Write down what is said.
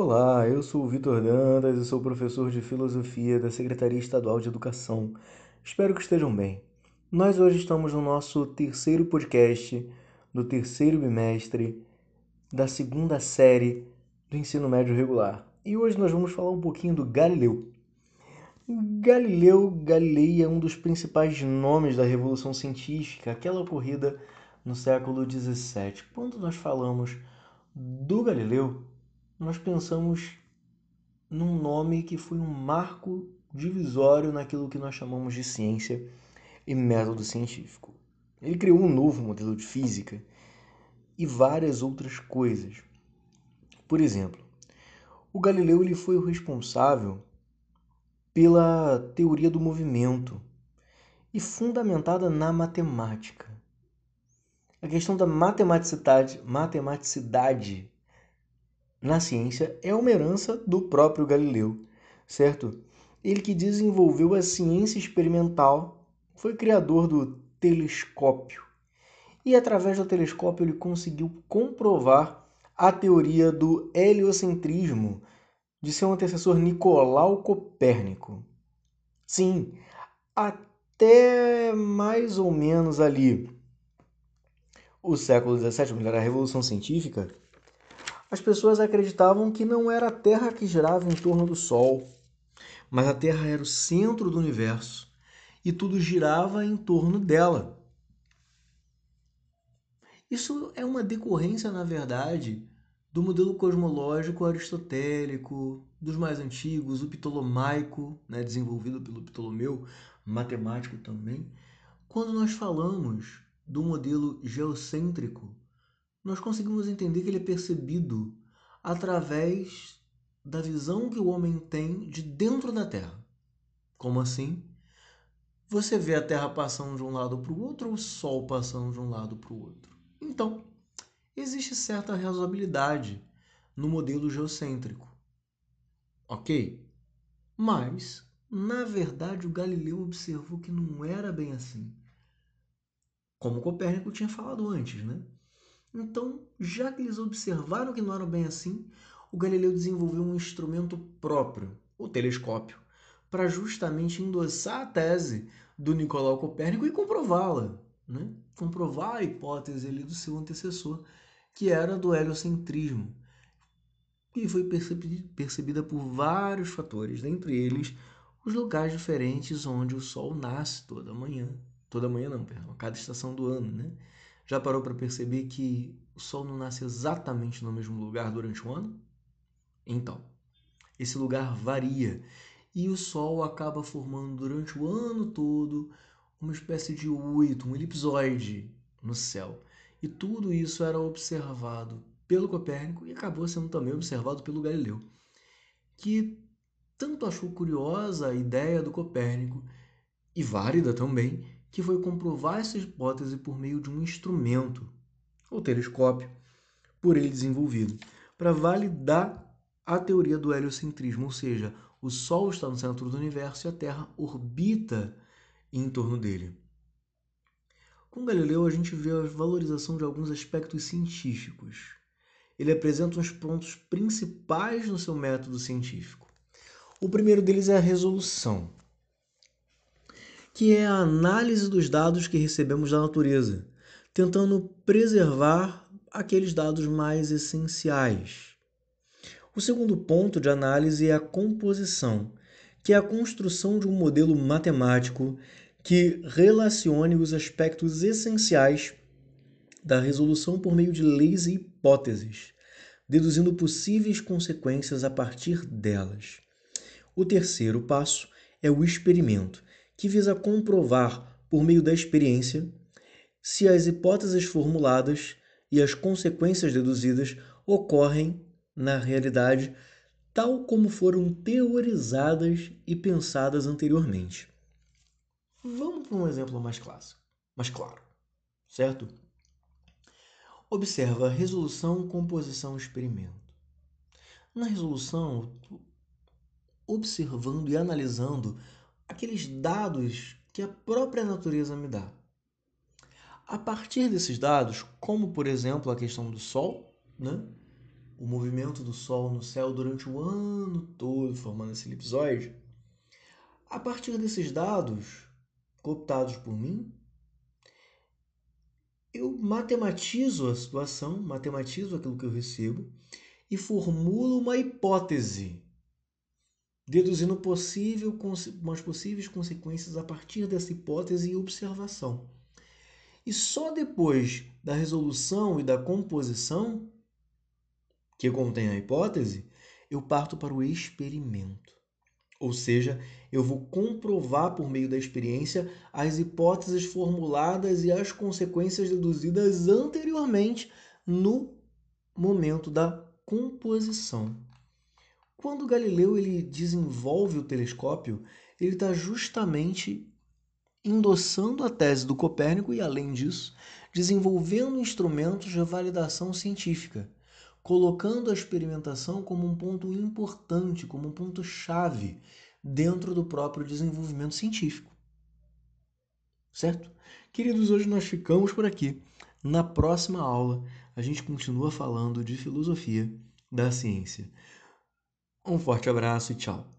Olá, eu sou o Vitor Dantas e sou professor de Filosofia da Secretaria Estadual de Educação. Espero que estejam bem. Nós hoje estamos no nosso terceiro podcast do terceiro bimestre da segunda série do ensino médio regular. E hoje nós vamos falar um pouquinho do Galileu. Galileu Galilei é um dos principais nomes da Revolução Científica, aquela ocorrida no século XVII. Quando nós falamos do Galileu, nós pensamos num nome que foi um marco divisório naquilo que nós chamamos de ciência e método científico. Ele criou um novo modelo de física e várias outras coisas. Por exemplo, o Galileu ele foi o responsável pela teoria do movimento e fundamentada na matemática. A questão da matematicidade, matematicidade na ciência é uma herança do próprio Galileu, certo? Ele que desenvolveu a ciência experimental, foi criador do telescópio. E através do telescópio ele conseguiu comprovar a teoria do heliocentrismo de seu antecessor Nicolau Copérnico. Sim, até mais ou menos ali o século XVII, a Revolução Científica, as pessoas acreditavam que não era a Terra que girava em torno do Sol, mas a Terra era o centro do universo e tudo girava em torno dela. Isso é uma decorrência, na verdade, do modelo cosmológico aristotélico, dos mais antigos, o ptolomaico, né, desenvolvido pelo Ptolomeu, matemático também. Quando nós falamos do modelo geocêntrico, nós conseguimos entender que ele é percebido através da visão que o homem tem de dentro da Terra. Como assim? Você vê a Terra passando de um lado para o outro ou o Sol passando de um lado para o outro? Então, existe certa razoabilidade no modelo geocêntrico. Ok? Mas, na verdade, o Galileu observou que não era bem assim. Como Copérnico tinha falado antes, né? Então, já que eles observaram que não era bem assim, o Galileu desenvolveu um instrumento próprio, o telescópio, para justamente endossar a tese do Nicolau Copérnico e comprová-la, né? comprovar a hipótese ali do seu antecessor, que era do heliocentrismo, e foi percebida por vários fatores, dentre eles os locais diferentes onde o Sol nasce toda manhã, toda manhã não, perdão, cada estação do ano, né? Já parou para perceber que o Sol não nasce exatamente no mesmo lugar durante o ano? Então, esse lugar varia e o Sol acaba formando durante o ano todo uma espécie de oito, um elipsoide no céu. E tudo isso era observado pelo Copérnico e acabou sendo também observado pelo Galileu, que tanto achou curiosa a ideia do Copérnico e válida também, que foi comprovar essa hipótese por meio de um instrumento, o telescópio, por ele desenvolvido, para validar a teoria do heliocentrismo, ou seja, o Sol está no centro do universo e a Terra orbita em torno dele. Com Galileu, a gente vê a valorização de alguns aspectos científicos. Ele apresenta os pontos principais no seu método científico. O primeiro deles é a resolução que é a análise dos dados que recebemos da natureza, tentando preservar aqueles dados mais essenciais. O segundo ponto de análise é a composição, que é a construção de um modelo matemático que relacione os aspectos essenciais da resolução por meio de leis e hipóteses, deduzindo possíveis consequências a partir delas. O terceiro passo é o experimento, que visa comprovar, por meio da experiência, se as hipóteses formuladas e as consequências deduzidas ocorrem na realidade tal como foram teorizadas e pensadas anteriormente. Vamos para um exemplo mais clássico, mais claro, certo? Observa resolução, composição, experimento. Na resolução, observando e analisando aqueles dados que a própria natureza me dá. A partir desses dados, como por exemplo a questão do Sol, né? o movimento do Sol no céu durante o ano todo, formando esse elipsoide, a partir desses dados cooptados por mim, eu matematizo a situação, matematizo aquilo que eu recebo e formulo uma hipótese, deduzindo possível, umas possíveis consequências a partir dessa hipótese e observação. E só depois da resolução e da composição, que contém a hipótese, eu parto para o experimento. Ou seja, eu vou comprovar por meio da experiência as hipóteses formuladas e as consequências deduzidas anteriormente no momento da composição. Quando Galileu ele desenvolve o telescópio, ele está justamente endossando a tese do Copérnico e, além disso, desenvolvendo instrumentos de validação científica, colocando a experimentação como um ponto importante, como um ponto chave dentro do próprio desenvolvimento científico. Certo? Queridos, hoje nós ficamos por aqui. Na próxima aula, a gente continua falando de filosofia da ciência. Um forte abraço e tchau.